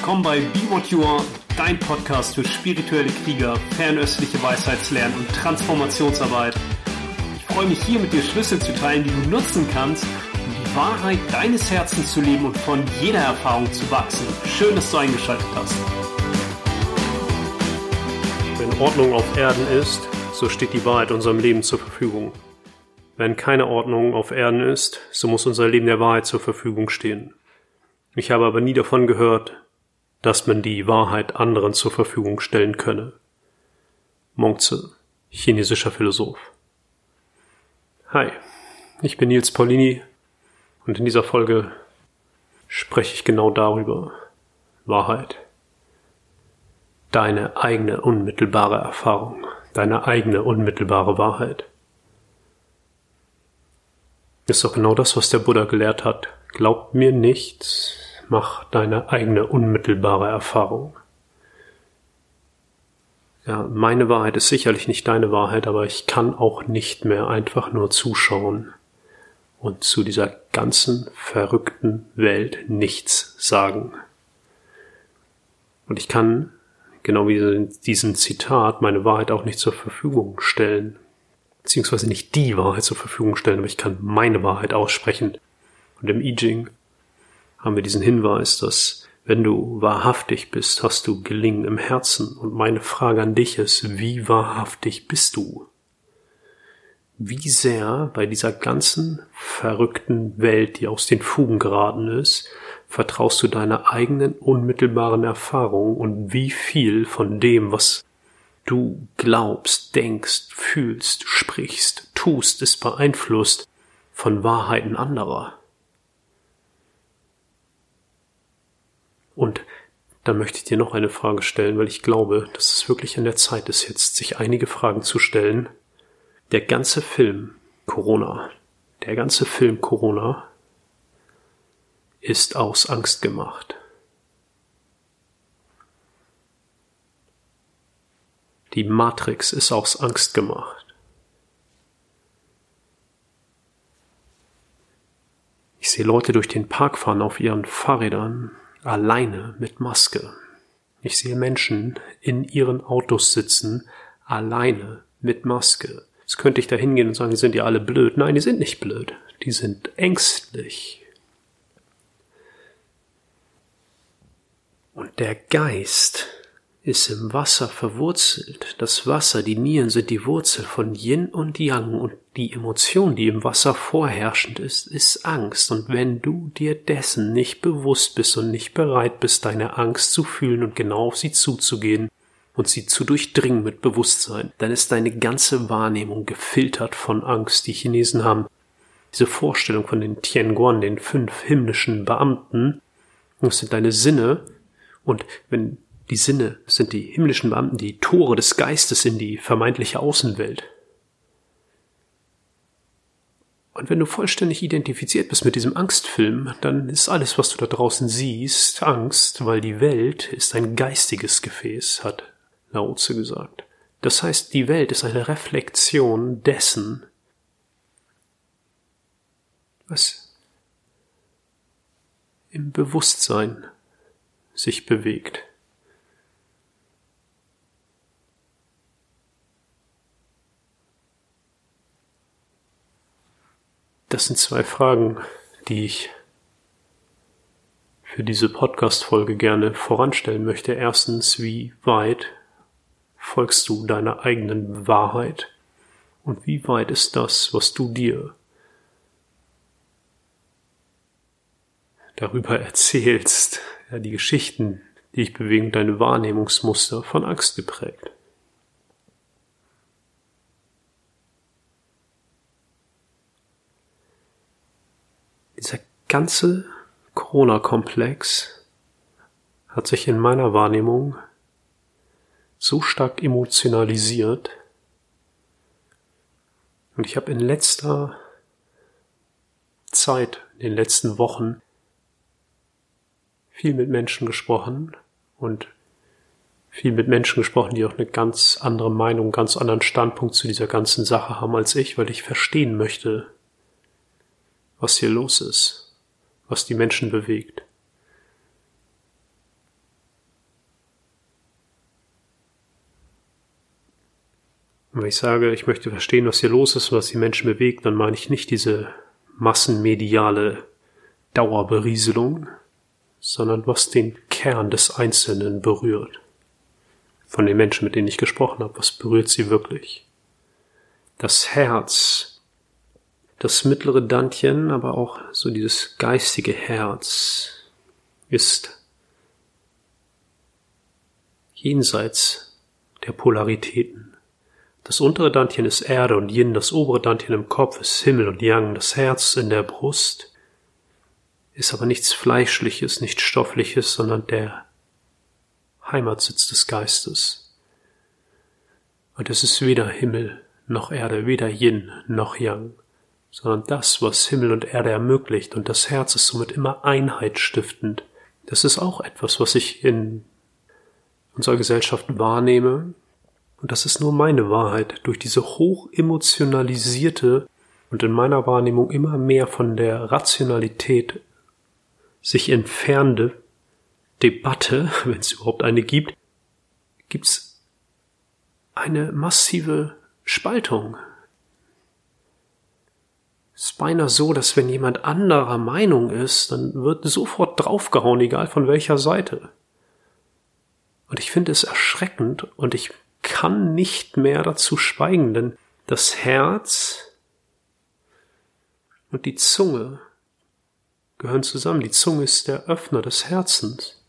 Willkommen bei Be What You Are, dein Podcast für spirituelle Krieger, fernöstliche Weisheitslernen und Transformationsarbeit. Ich freue mich hier mit dir Schlüssel zu teilen, die du nutzen kannst, um die Wahrheit deines Herzens zu leben und von jeder Erfahrung zu wachsen. Schön, dass du eingeschaltet hast. Wenn Ordnung auf Erden ist, so steht die Wahrheit unserem Leben zur Verfügung. Wenn keine Ordnung auf Erden ist, so muss unser Leben der Wahrheit zur Verfügung stehen. Ich habe aber nie davon gehört, dass man die Wahrheit anderen zur Verfügung stellen könne. Mongze, chinesischer Philosoph. Hi, ich bin Nils Paulini und in dieser Folge spreche ich genau darüber. Wahrheit. Deine eigene unmittelbare Erfahrung, deine eigene unmittelbare Wahrheit. Ist doch genau das, was der Buddha gelehrt hat. Glaub mir nichts, mach deine eigene unmittelbare Erfahrung. Ja, meine Wahrheit ist sicherlich nicht deine Wahrheit, aber ich kann auch nicht mehr einfach nur zuschauen und zu dieser ganzen verrückten Welt nichts sagen. Und ich kann, genau wie in diesem Zitat, meine Wahrheit auch nicht zur Verfügung stellen. Beziehungsweise nicht die Wahrheit zur Verfügung stellen, aber ich kann meine Wahrheit aussprechen. Und im I Ching haben wir diesen Hinweis, dass wenn du wahrhaftig bist, hast du Gelingen im Herzen. Und meine Frage an dich ist, wie wahrhaftig bist du? Wie sehr bei dieser ganzen verrückten Welt, die aus den Fugen geraten ist, vertraust du deiner eigenen unmittelbaren Erfahrung und wie viel von dem, was du glaubst, denkst, fühlst, sprichst, tust, ist beeinflusst von Wahrheiten anderer? Und dann möchte ich dir noch eine Frage stellen, weil ich glaube, dass es wirklich an der Zeit ist, jetzt sich einige Fragen zu stellen. Der ganze Film Corona, der ganze Film Corona ist aus Angst gemacht. Die Matrix ist aus Angst gemacht. Ich sehe Leute durch den Park fahren auf ihren Fahrrädern alleine mit Maske. Ich sehe Menschen in ihren Autos sitzen, alleine mit Maske. Jetzt könnte ich da hingehen und sagen, die sind ja alle blöd. Nein, die sind nicht blöd. Die sind ängstlich. Und der Geist ist im Wasser verwurzelt. Das Wasser, die Nieren sind die Wurzel von Yin und Yang und die Emotion, die im Wasser vorherrschend ist, ist Angst. Und wenn du dir dessen nicht bewusst bist und nicht bereit bist, deine Angst zu fühlen und genau auf sie zuzugehen und sie zu durchdringen mit Bewusstsein, dann ist deine ganze Wahrnehmung gefiltert von Angst. Die Chinesen haben diese Vorstellung von den Tianguan, den fünf himmlischen Beamten, das sind deine Sinne, und wenn die Sinne sind die himmlischen Beamten, die Tore des Geistes in die vermeintliche Außenwelt. Und wenn du vollständig identifiziert bist mit diesem Angstfilm, dann ist alles, was du da draußen siehst, Angst, weil die Welt ist ein geistiges Gefäß, hat Lao Tzu gesagt. Das heißt, die Welt ist eine Reflexion dessen, was im Bewusstsein sich bewegt. Das sind zwei Fragen, die ich für diese Podcast-Folge gerne voranstellen möchte. Erstens, wie weit folgst du deiner eigenen Wahrheit? Und wie weit ist das, was du dir darüber erzählst, ja, die Geschichten, die dich bewegen, deine Wahrnehmungsmuster von Angst geprägt? Dieser ganze Corona-Komplex hat sich in meiner Wahrnehmung so stark emotionalisiert. Und ich habe in letzter Zeit, in den letzten Wochen viel mit Menschen gesprochen und viel mit Menschen gesprochen, die auch eine ganz andere Meinung, ganz anderen Standpunkt zu dieser ganzen Sache haben als ich, weil ich verstehen möchte, was hier los ist, was die Menschen bewegt. Und wenn ich sage, ich möchte verstehen, was hier los ist was die Menschen bewegt, dann meine ich nicht diese massenmediale Dauerberieselung, sondern was den Kern des Einzelnen berührt. Von den Menschen, mit denen ich gesprochen habe, was berührt sie wirklich? Das Herz das mittlere Dantchen, aber auch so dieses geistige Herz ist jenseits der Polaritäten. Das untere Dantchen ist Erde und Yin, das obere Dantchen im Kopf ist Himmel und Yang, das Herz in der Brust ist aber nichts Fleischliches, nichts Stoffliches, sondern der Heimatsitz des Geistes. Und es ist weder Himmel noch Erde, weder Yin noch Yang, sondern das, was Himmel und Erde ermöglicht, und das Herz ist somit immer einheitsstiftend. Das ist auch etwas, was ich in unserer Gesellschaft wahrnehme, und das ist nur meine Wahrheit, durch diese hoch emotionalisierte und in meiner Wahrnehmung immer mehr von der Rationalität sich entfernende Debatte, wenn es überhaupt eine gibt, gibt es eine massive Spaltung. Es ist beinahe so, dass wenn jemand anderer Meinung ist, dann wird sofort draufgehauen, egal von welcher Seite. Und ich finde es erschreckend und ich kann nicht mehr dazu schweigen, denn das Herz und die Zunge gehören zusammen. Die Zunge ist der Öffner des Herzens.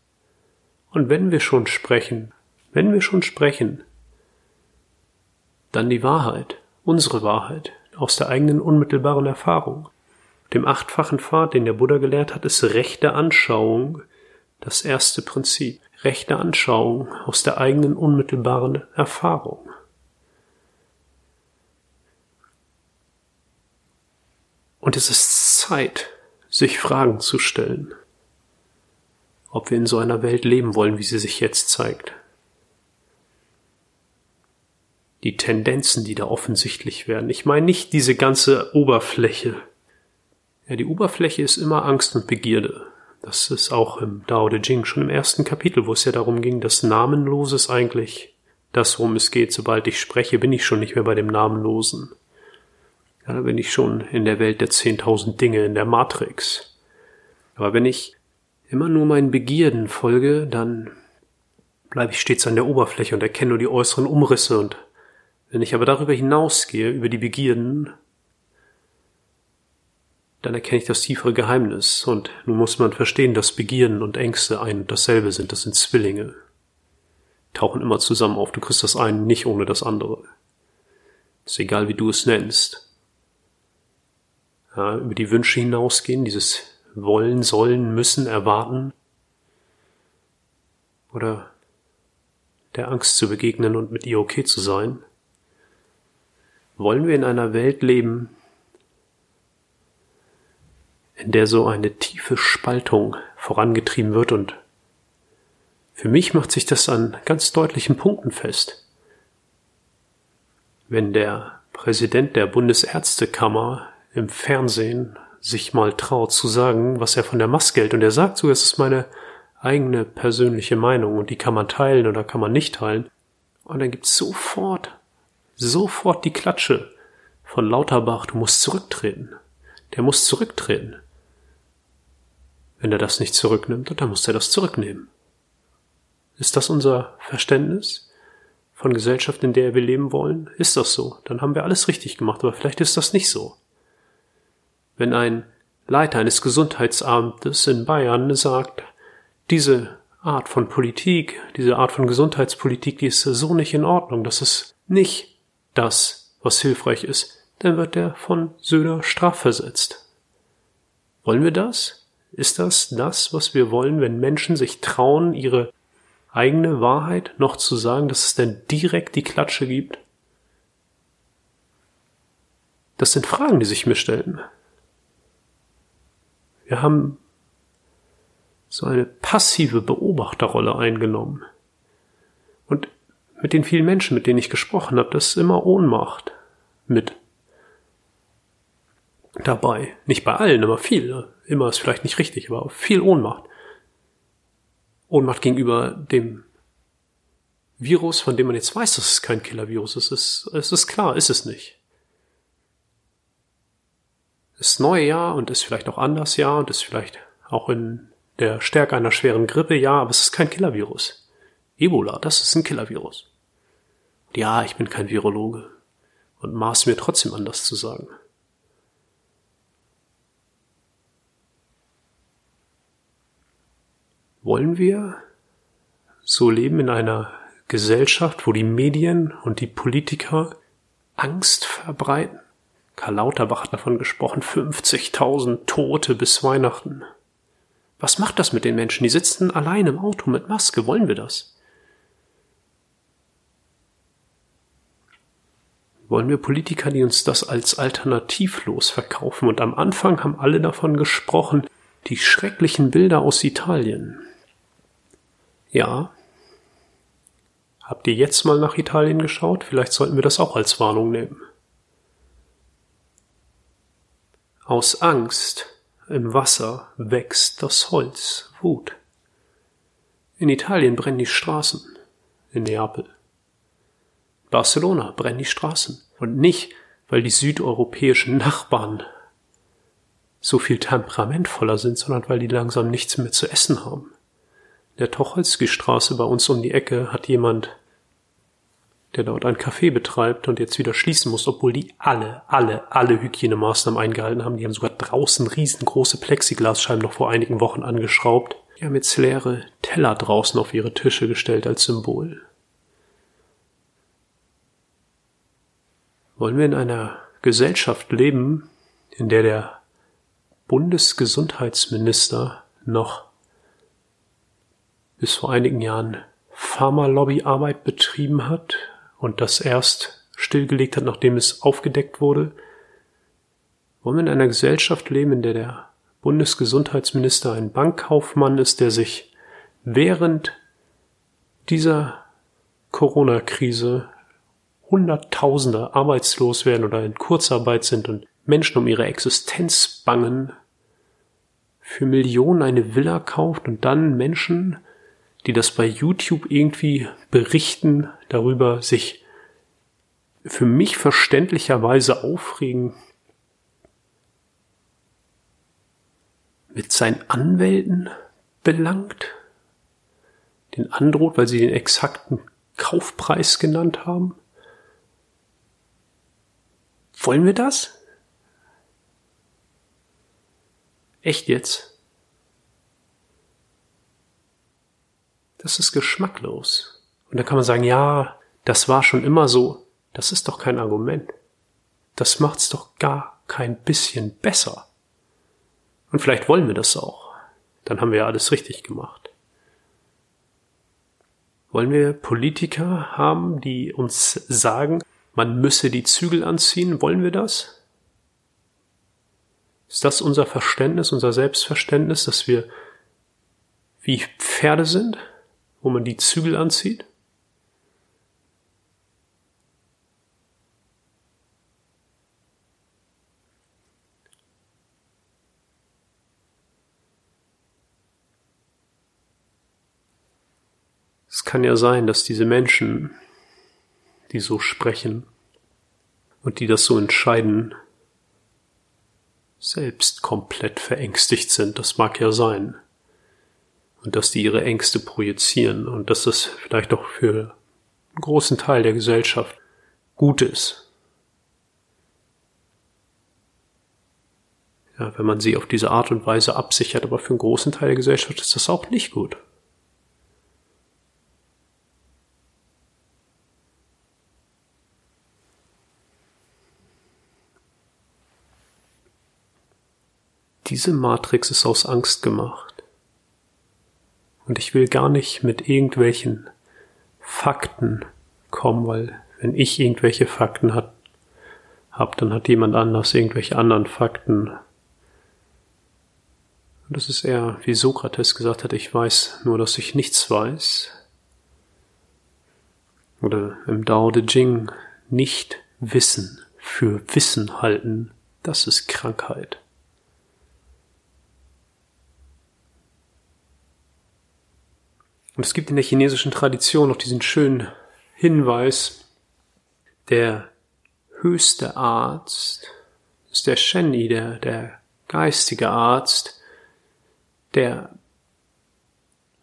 Und wenn wir schon sprechen, wenn wir schon sprechen, dann die Wahrheit, unsere Wahrheit, aus der eigenen unmittelbaren Erfahrung. Dem achtfachen Pfad, den der Buddha gelehrt hat, ist rechte Anschauung das erste Prinzip rechte Anschauung aus der eigenen unmittelbaren Erfahrung. Und es ist Zeit, sich Fragen zu stellen, ob wir in so einer Welt leben wollen, wie sie sich jetzt zeigt. Die Tendenzen, die da offensichtlich werden. Ich meine nicht diese ganze Oberfläche. Ja, die Oberfläche ist immer Angst und Begierde. Das ist auch im Dao De Jing schon im ersten Kapitel, wo es ja darum ging, dass Namenloses eigentlich das, worum es geht. Sobald ich spreche, bin ich schon nicht mehr bei dem Namenlosen. Ja, da bin ich schon in der Welt der zehntausend Dinge, in der Matrix. Aber wenn ich immer nur meinen Begierden folge, dann bleibe ich stets an der Oberfläche und erkenne nur die äußeren Umrisse und wenn ich aber darüber hinausgehe, über die Begierden, dann erkenne ich das tiefere Geheimnis. Und nun muss man verstehen, dass Begierden und Ängste ein und dasselbe sind. Das sind Zwillinge. Tauchen immer zusammen auf. Du kriegst das eine nicht ohne das andere. Ist egal, wie du es nennst. Ja, über die Wünsche hinausgehen, dieses wollen, sollen, müssen, erwarten. Oder der Angst zu begegnen und mit ihr okay zu sein. Wollen wir in einer Welt leben, in der so eine tiefe Spaltung vorangetrieben wird und für mich macht sich das an ganz deutlichen Punkten fest. Wenn der Präsident der Bundesärztekammer im Fernsehen sich mal traut zu sagen, was er von der Maske hält, und er sagt so, es ist meine eigene persönliche Meinung und die kann man teilen oder kann man nicht teilen, und dann gibt's sofort, sofort die Klatsche von Lauterbach, du musst zurücktreten. Der muss zurücktreten. Wenn er das nicht zurücknimmt, dann muss er das zurücknehmen. Ist das unser Verständnis von Gesellschaft, in der wir leben wollen? Ist das so? Dann haben wir alles richtig gemacht, aber vielleicht ist das nicht so. Wenn ein Leiter eines Gesundheitsamtes in Bayern sagt, diese Art von Politik, diese Art von Gesundheitspolitik, die ist so nicht in Ordnung, das ist nicht das, was hilfreich ist, dann wird er von Söder strafversetzt. Wollen wir das? Ist das das, was wir wollen, wenn Menschen sich trauen, ihre eigene Wahrheit noch zu sagen, dass es denn direkt die Klatsche gibt? Das sind Fragen, die sich mir stellen. Wir haben so eine passive Beobachterrolle eingenommen. Mit den vielen Menschen, mit denen ich gesprochen habe, das ist immer Ohnmacht mit dabei. Nicht bei allen, aber viel. Immer ist vielleicht nicht richtig, aber viel Ohnmacht. Ohnmacht gegenüber dem Virus, von dem man jetzt weiß, dass es kein Killer-Virus ist. Es ist, es ist klar, ist es nicht. Das neue Jahr und ist vielleicht auch anders Jahr und ist vielleicht auch in der Stärke einer schweren Grippe, ja, aber es ist kein Killer-Virus. Ebola, das ist ein Killer-Virus. Ja, ich bin kein Virologe und maß mir trotzdem an, das zu sagen. Wollen wir so leben in einer Gesellschaft, wo die Medien und die Politiker Angst verbreiten? Karl Lauterbach hat davon gesprochen, 50.000 Tote bis Weihnachten. Was macht das mit den Menschen? Die sitzen allein im Auto mit Maske. Wollen wir das? Wollen wir Politiker, die uns das als alternativlos verkaufen? Und am Anfang haben alle davon gesprochen, die schrecklichen Bilder aus Italien. Ja. Habt ihr jetzt mal nach Italien geschaut? Vielleicht sollten wir das auch als Warnung nehmen. Aus Angst im Wasser wächst das Holz, Wut. In Italien brennen die Straßen, in Neapel. Barcelona brennen die Straßen. Und nicht, weil die südeuropäischen Nachbarn so viel temperamentvoller sind, sondern weil die langsam nichts mehr zu essen haben der Tocholski-Straße bei uns um die Ecke hat jemand, der dort ein Café betreibt und jetzt wieder schließen muss, obwohl die alle, alle, alle Hygienemaßnahmen eingehalten haben. Die haben sogar draußen riesengroße Plexiglasscheiben noch vor einigen Wochen angeschraubt. Die haben jetzt leere Teller draußen auf ihre Tische gestellt als Symbol. Wollen wir in einer Gesellschaft leben, in der der Bundesgesundheitsminister noch bis vor einigen Jahren Pharmalobbyarbeit betrieben hat und das erst stillgelegt hat, nachdem es aufgedeckt wurde? Wollen wir in einer Gesellschaft leben, in der der Bundesgesundheitsminister ein Bankkaufmann ist, der sich während dieser Corona-Krise Hunderttausende arbeitslos werden oder in Kurzarbeit sind und Menschen um ihre Existenz bangen, für Millionen eine Villa kauft und dann Menschen die das bei YouTube irgendwie berichten, darüber sich für mich verständlicherweise aufregen, mit seinen Anwälten belangt, den androht, weil sie den exakten Kaufpreis genannt haben. Wollen wir das? Echt jetzt? das ist geschmacklos. Und da kann man sagen, ja, das war schon immer so. Das ist doch kein Argument. Das macht's doch gar kein bisschen besser. Und vielleicht wollen wir das auch. Dann haben wir ja alles richtig gemacht. Wollen wir Politiker haben, die uns sagen, man müsse die Zügel anziehen? Wollen wir das? Ist das unser Verständnis, unser Selbstverständnis, dass wir wie Pferde sind? wo man die Zügel anzieht? Es kann ja sein, dass diese Menschen, die so sprechen und die das so entscheiden, selbst komplett verängstigt sind. Das mag ja sein und dass die ihre Ängste projizieren und dass das vielleicht auch für einen großen Teil der Gesellschaft gut ist. Ja, wenn man sie auf diese Art und Weise absichert, aber für einen großen Teil der Gesellschaft ist das auch nicht gut. Diese Matrix ist aus Angst gemacht. Und ich will gar nicht mit irgendwelchen Fakten kommen, weil wenn ich irgendwelche Fakten hat, hab, dann hat jemand anders irgendwelche anderen Fakten. Und das ist eher, wie Sokrates gesagt hat, ich weiß nur, dass ich nichts weiß. Oder im Dao De Jing nicht Wissen für Wissen halten, das ist Krankheit. Und es gibt in der chinesischen Tradition noch diesen schönen Hinweis, der höchste Arzt ist der Shenyi, der, der geistige Arzt, der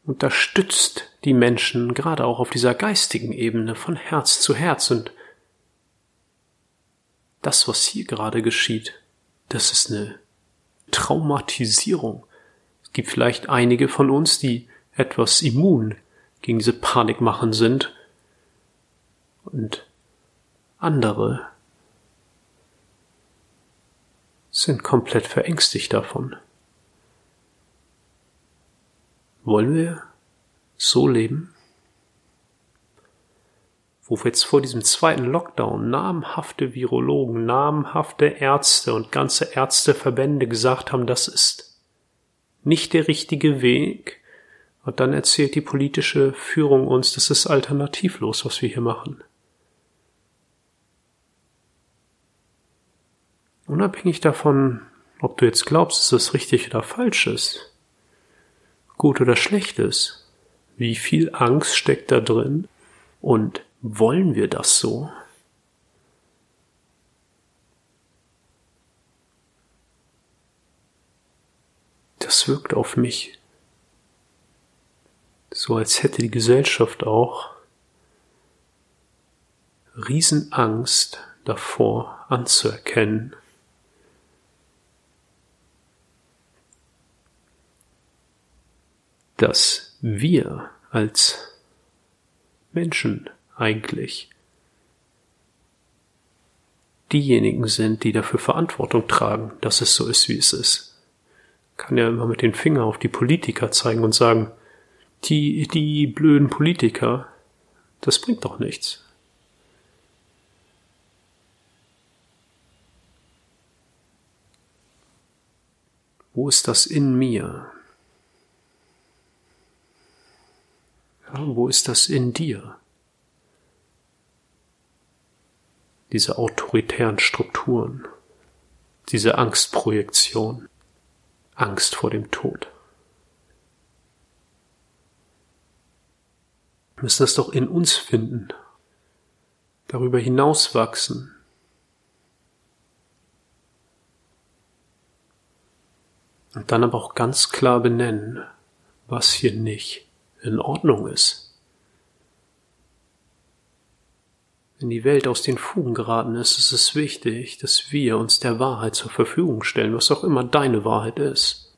unterstützt die Menschen gerade auch auf dieser geistigen Ebene von Herz zu Herz und das, was hier gerade geschieht, das ist eine Traumatisierung. Es gibt vielleicht einige von uns, die etwas immun gegen diese Panikmachen sind und andere sind komplett verängstigt davon. Wollen wir so leben? Wo wir jetzt vor diesem zweiten Lockdown namhafte Virologen, namhafte Ärzte und ganze Ärzteverbände gesagt haben, das ist nicht der richtige Weg. Und dann erzählt die politische Führung uns, das ist alternativlos, was wir hier machen. Unabhängig davon, ob du jetzt glaubst, dass das richtig oder falsch ist, gut oder schlecht ist, wie viel Angst steckt da drin und wollen wir das so? Das wirkt auf mich so, als hätte die Gesellschaft auch Riesenangst davor anzuerkennen, dass wir als Menschen eigentlich diejenigen sind, die dafür Verantwortung tragen, dass es so ist, wie es ist. Kann ja immer mit den Finger auf die Politiker zeigen und sagen, die, die blöden Politiker, das bringt doch nichts. Wo ist das in mir? Ja, wo ist das in dir? Diese autoritären Strukturen, diese Angstprojektion, Angst vor dem Tod. Müssen das doch in uns finden, darüber hinaus wachsen. Und dann aber auch ganz klar benennen, was hier nicht in Ordnung ist. Wenn die Welt aus den Fugen geraten ist, ist es wichtig, dass wir uns der Wahrheit zur Verfügung stellen, was auch immer deine Wahrheit ist.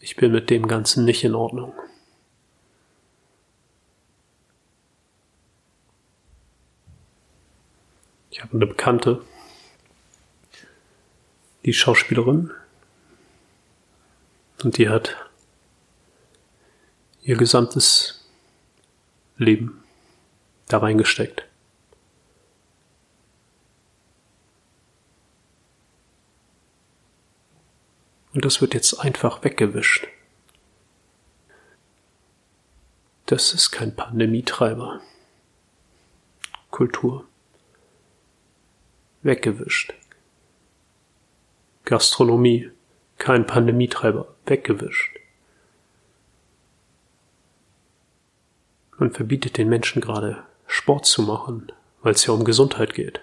Ich bin mit dem Ganzen nicht in Ordnung. Ich habe eine Bekannte, die Schauspielerin. Und die hat ihr gesamtes Leben da reingesteckt. Und das wird jetzt einfach weggewischt. Das ist kein Pandemietreiber. Kultur. Weggewischt. Gastronomie, kein Pandemietreiber, weggewischt. Man verbietet den Menschen gerade Sport zu machen, weil es ja um Gesundheit geht.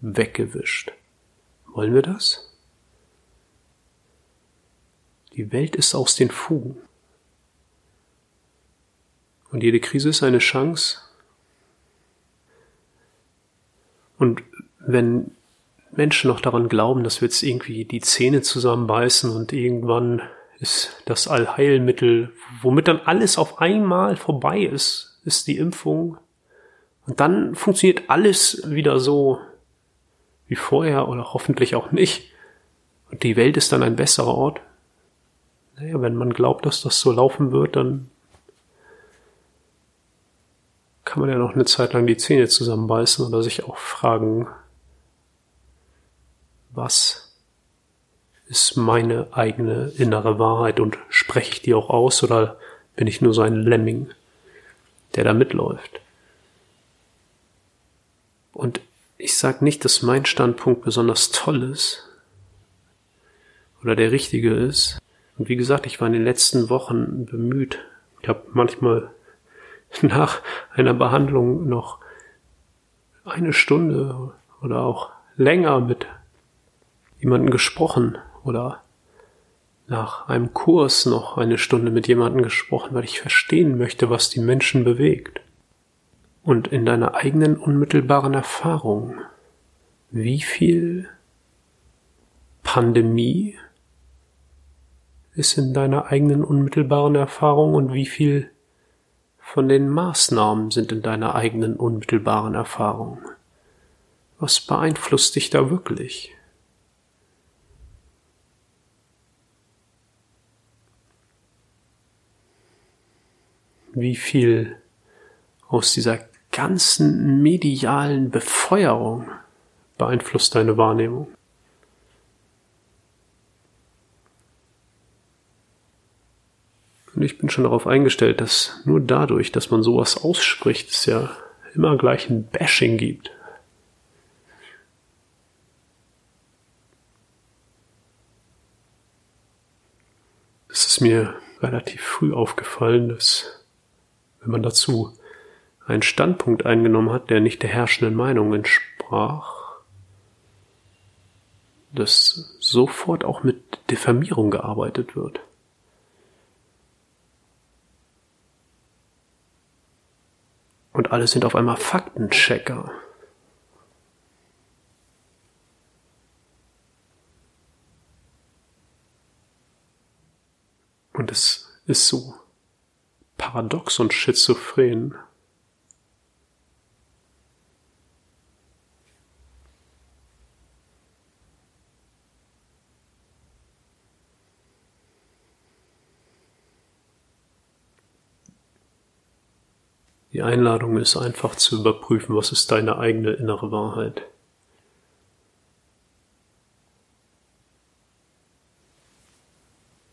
Weggewischt. Wollen wir das? Die Welt ist aus den Fugen. Und jede Krise ist eine Chance. Und wenn Menschen noch daran glauben, dass wir jetzt irgendwie die Zähne zusammenbeißen und irgendwann ist das Allheilmittel, womit dann alles auf einmal vorbei ist, ist die Impfung. Und dann funktioniert alles wieder so wie vorher oder hoffentlich auch nicht. Und die Welt ist dann ein besserer Ort. Naja, wenn man glaubt, dass das so laufen wird, dann kann man ja noch eine Zeit lang die Zähne zusammenbeißen oder sich auch fragen, was ist meine eigene innere Wahrheit und spreche ich die auch aus oder bin ich nur so ein Lemming, der da mitläuft? Und ich sage nicht, dass mein Standpunkt besonders toll ist oder der richtige ist. Und wie gesagt, ich war in den letzten Wochen bemüht. Ich habe manchmal nach einer Behandlung noch eine Stunde oder auch länger mit jemandem gesprochen oder nach einem Kurs noch eine Stunde mit jemandem gesprochen, weil ich verstehen möchte, was die Menschen bewegt. Und in deiner eigenen unmittelbaren Erfahrung, wie viel Pandemie ist in deiner eigenen unmittelbaren Erfahrung und wie viel von den Maßnahmen sind in deiner eigenen unmittelbaren Erfahrung? Was beeinflusst dich da wirklich? Wie viel aus dieser ganzen medialen Befeuerung beeinflusst deine Wahrnehmung? Und ich bin schon darauf eingestellt, dass nur dadurch, dass man sowas ausspricht, es ja immer gleich ein Bashing gibt. Es ist mir relativ früh aufgefallen, dass wenn man dazu einen Standpunkt eingenommen hat, der nicht der herrschenden Meinung entsprach, dass sofort auch mit Diffamierung gearbeitet wird. Und alle sind auf einmal Faktenchecker. Und es ist so paradox und schizophren. Die Einladung ist einfach zu überprüfen, was ist deine eigene innere Wahrheit.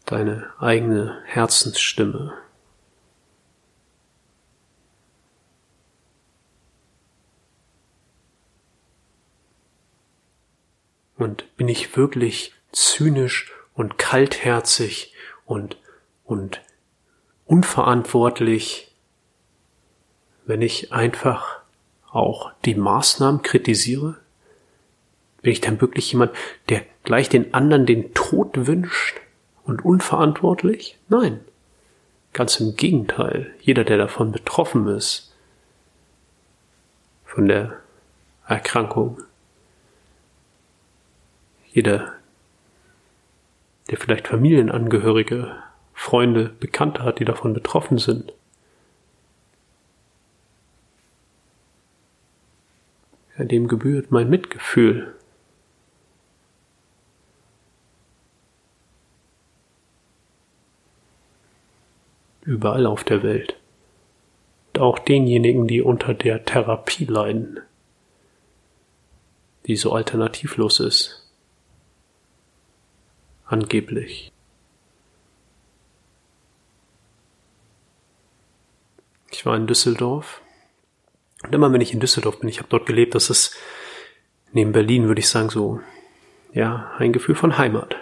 Deine eigene Herzensstimme. Und bin ich wirklich zynisch und kaltherzig und, und unverantwortlich wenn ich einfach auch die Maßnahmen kritisiere? Bin ich dann wirklich jemand, der gleich den anderen den Tod wünscht und unverantwortlich? Nein. Ganz im Gegenteil. Jeder, der davon betroffen ist, von der Erkrankung, jeder, der vielleicht Familienangehörige, Freunde, Bekannte hat, die davon betroffen sind, ja, dem gebührt mein Mitgefühl. Überall auf der Welt. Und auch denjenigen, die unter der Therapie leiden, die so alternativlos ist. Angeblich. Ich war in Düsseldorf und immer wenn ich in Düsseldorf bin, ich habe dort gelebt, das ist neben Berlin, würde ich sagen, so, ja, ein Gefühl von Heimat.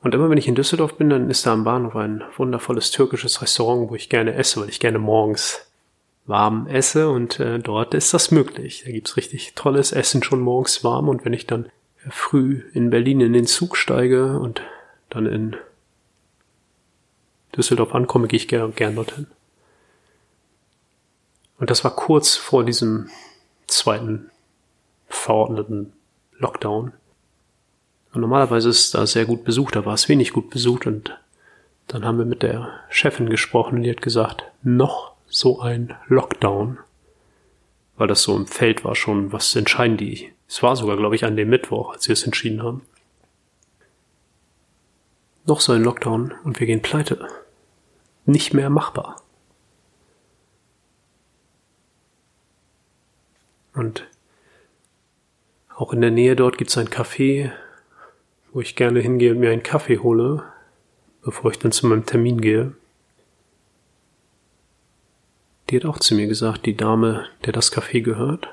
Und immer wenn ich in Düsseldorf bin, dann ist da am Bahnhof ein wundervolles türkisches Restaurant, wo ich gerne esse, weil ich gerne morgens warm esse und äh, dort ist das möglich. Da gibt's richtig tolles Essen schon morgens warm und wenn ich dann früh in Berlin in den Zug steige und dann in Düsseldorf ankomme, gehe ich gern, gern dorthin. Und das war kurz vor diesem zweiten verordneten Lockdown. Und normalerweise ist da sehr gut besucht, da war es wenig gut besucht und dann haben wir mit der Chefin gesprochen und die hat gesagt, noch so ein Lockdown. Weil das so im Feld war schon, was entscheiden die? Es war sogar, glaube ich, an dem Mittwoch, als sie es entschieden haben. Noch so ein Lockdown und wir gehen pleite. Nicht mehr machbar. Und auch in der Nähe dort gibt es ein Café, wo ich gerne hingehe und mir einen Kaffee hole, bevor ich dann zu meinem Termin gehe. Die hat auch zu mir gesagt, die Dame, der das Café gehört.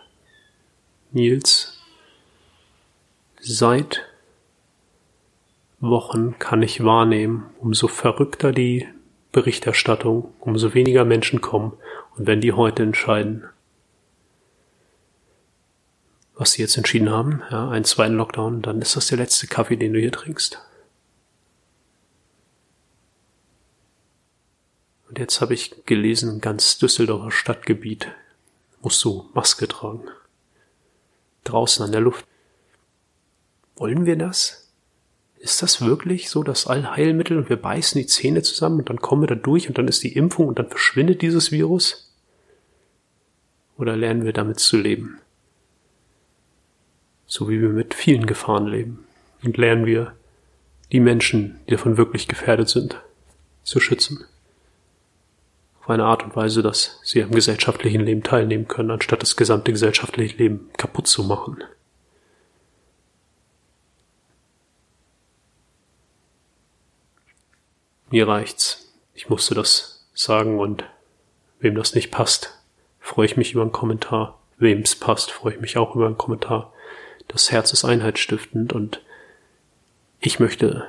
Nils, seit Wochen kann ich wahrnehmen, umso verrückter die Berichterstattung, umso weniger Menschen kommen und wenn die heute entscheiden, was sie jetzt entschieden haben, ja, einen zweiten Lockdown, dann ist das der letzte Kaffee, den du hier trinkst. Und jetzt habe ich gelesen, ganz Düsseldorfer Stadtgebiet musst du Maske tragen. Draußen an der Luft. Wollen wir das? Ist das wirklich so das Allheilmittel und wir beißen die Zähne zusammen und dann kommen wir da durch und dann ist die Impfung und dann verschwindet dieses Virus? Oder lernen wir damit zu leben? So wie wir mit vielen Gefahren leben. Und lernen wir, die Menschen, die davon wirklich gefährdet sind, zu schützen auf eine Art und Weise, dass sie am gesellschaftlichen Leben teilnehmen können, anstatt das gesamte gesellschaftliche Leben kaputt zu machen. Mir reicht's. Ich musste das sagen und wem das nicht passt, freue ich mich über einen Kommentar. Wem's passt, freue ich mich auch über einen Kommentar. Das Herz ist einheitsstiftend und ich möchte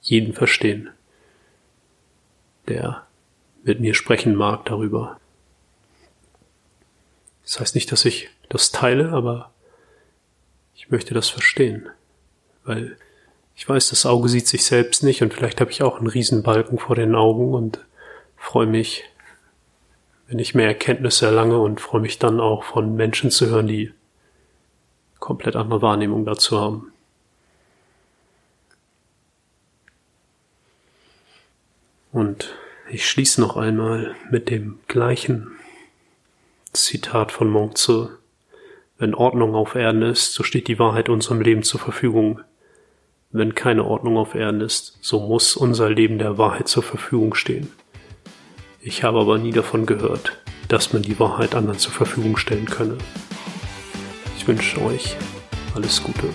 jeden verstehen, der mit mir sprechen mag darüber. Das heißt nicht, dass ich das teile, aber ich möchte das verstehen, weil ich weiß, das Auge sieht sich selbst nicht und vielleicht habe ich auch einen Riesenbalken vor den Augen und freue mich, wenn ich mehr Erkenntnisse erlange und freue mich dann auch von Menschen zu hören, die komplett andere Wahrnehmung dazu haben. Und ich schließe noch einmal mit dem gleichen Zitat von Monze. Wenn Ordnung auf Erden ist, so steht die Wahrheit unserem Leben zur Verfügung. Wenn keine Ordnung auf Erden ist, so muss unser Leben der Wahrheit zur Verfügung stehen. Ich habe aber nie davon gehört, dass man die Wahrheit anderen zur Verfügung stellen könne. Wünsche euch alles Gute.